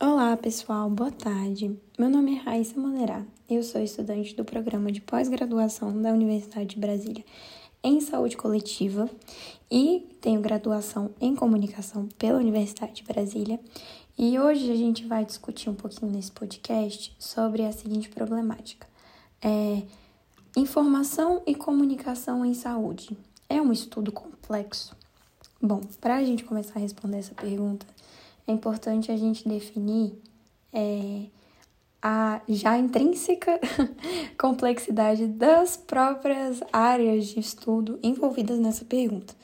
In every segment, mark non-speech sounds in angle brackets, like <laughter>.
Olá, pessoal, boa tarde. Meu nome é Raíssa Monerá. Eu sou estudante do programa de pós-graduação da Universidade de Brasília em Saúde Coletiva e tenho graduação em Comunicação pela Universidade de Brasília. E hoje a gente vai discutir um pouquinho nesse podcast sobre a seguinte problemática: é, informação e comunicação em saúde. É um estudo complexo? Bom, para a gente começar a responder essa pergunta, é importante a gente definir é, a já intrínseca <laughs> complexidade das próprias áreas de estudo envolvidas nessa pergunta.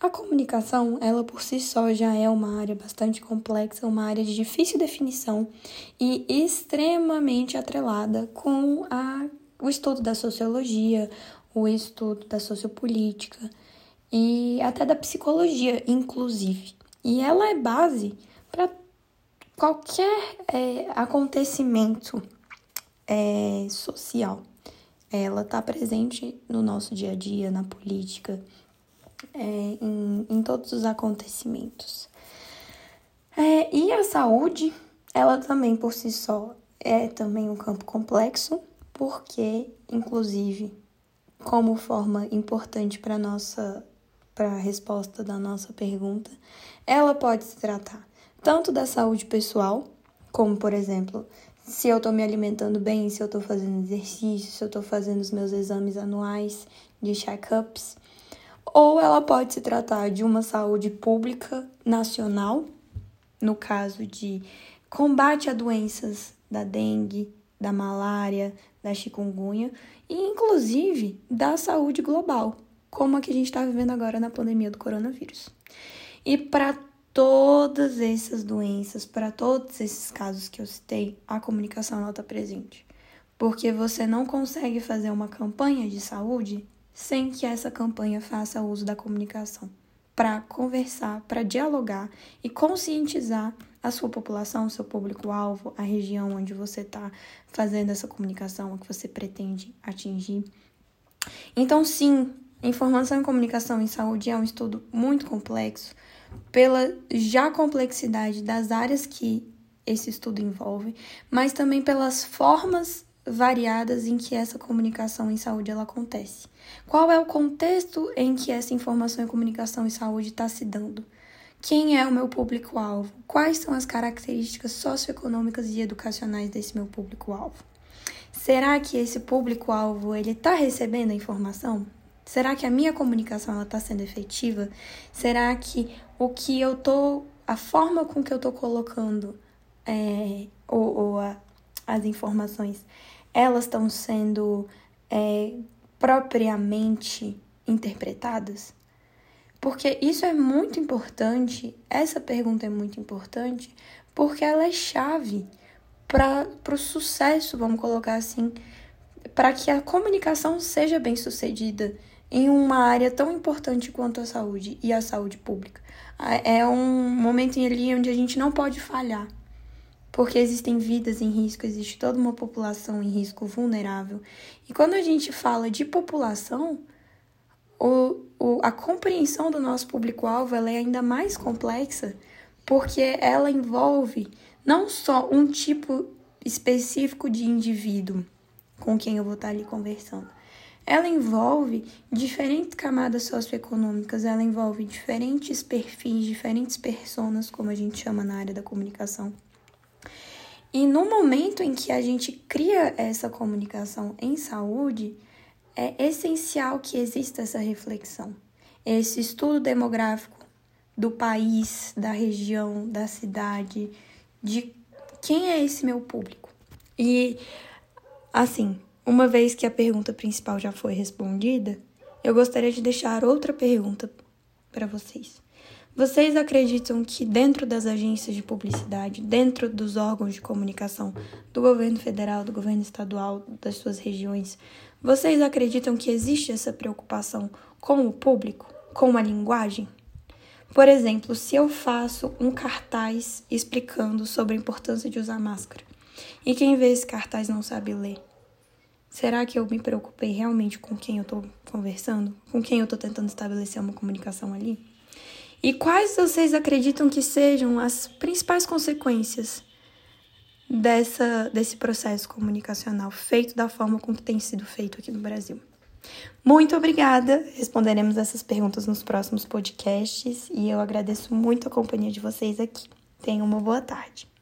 A comunicação, ela por si só já é uma área bastante complexa, uma área de difícil definição e extremamente atrelada com a, o estudo da sociologia, o estudo da sociopolítica e até da psicologia, inclusive. E ela é base qualquer é, acontecimento é, social. Ela está presente no nosso dia a dia, na política, é, em, em, todos os acontecimentos. É, e a saúde, ela também por si só é também um campo complexo, porque, inclusive, como forma importante para nossa para a resposta da nossa pergunta, ela pode se tratar tanto da saúde pessoal, como por exemplo, se eu estou me alimentando bem, se eu estou fazendo exercício, se eu estou fazendo os meus exames anuais de check-ups, ou ela pode se tratar de uma saúde pública nacional, no caso de combate a doenças da dengue, da malária, da chikungunya e inclusive da saúde global, como a que a gente está vivendo agora na pandemia do coronavírus. E para todas essas doenças, para todos esses casos que eu citei, a comunicação está presente. Porque você não consegue fazer uma campanha de saúde sem que essa campanha faça uso da comunicação para conversar, para dialogar e conscientizar a sua população, seu público-alvo, a região onde você está fazendo essa comunicação, o que você pretende atingir. Então, sim, informação e comunicação em saúde é um estudo muito complexo, pela já complexidade das áreas que esse estudo envolve, mas também pelas formas variadas em que essa comunicação em saúde ela acontece. Qual é o contexto em que essa informação e comunicação em saúde está se dando? Quem é o meu público-alvo? Quais são as características socioeconômicas e educacionais desse meu público-alvo? Será que esse público-alvo ele está recebendo a informação? Será que a minha comunicação está sendo efetiva? Será que o que eu tô, a forma com que eu tô colocando é, ou, ou a, as informações, elas estão sendo é, propriamente interpretadas? Porque isso é muito importante, essa pergunta é muito importante, porque ela é chave para o sucesso, vamos colocar assim, para que a comunicação seja bem sucedida em uma área tão importante quanto a saúde e a saúde pública. É um momento ali onde a gente não pode falhar, porque existem vidas em risco, existe toda uma população em risco vulnerável. E quando a gente fala de população, o, o, a compreensão do nosso público-alvo é ainda mais complexa, porque ela envolve não só um tipo específico de indivíduo com quem eu vou estar ali conversando, ela envolve diferentes camadas socioeconômicas, ela envolve diferentes perfis, diferentes personas, como a gente chama na área da comunicação. E no momento em que a gente cria essa comunicação em saúde, é essencial que exista essa reflexão, esse estudo demográfico do país, da região, da cidade, de quem é esse meu público. E assim, uma vez que a pergunta principal já foi respondida, eu gostaria de deixar outra pergunta para vocês. Vocês acreditam que dentro das agências de publicidade, dentro dos órgãos de comunicação do governo federal, do governo estadual, das suas regiões, vocês acreditam que existe essa preocupação com o público, com a linguagem? Por exemplo, se eu faço um cartaz explicando sobre a importância de usar máscara e quem vê esse cartaz não sabe ler, Será que eu me preocupei realmente com quem eu estou conversando? Com quem eu estou tentando estabelecer uma comunicação ali? E quais vocês acreditam que sejam as principais consequências dessa, desse processo comunicacional feito da forma como tem sido feito aqui no Brasil. Muito obrigada. Responderemos essas perguntas nos próximos podcasts e eu agradeço muito a companhia de vocês aqui. Tenham uma boa tarde.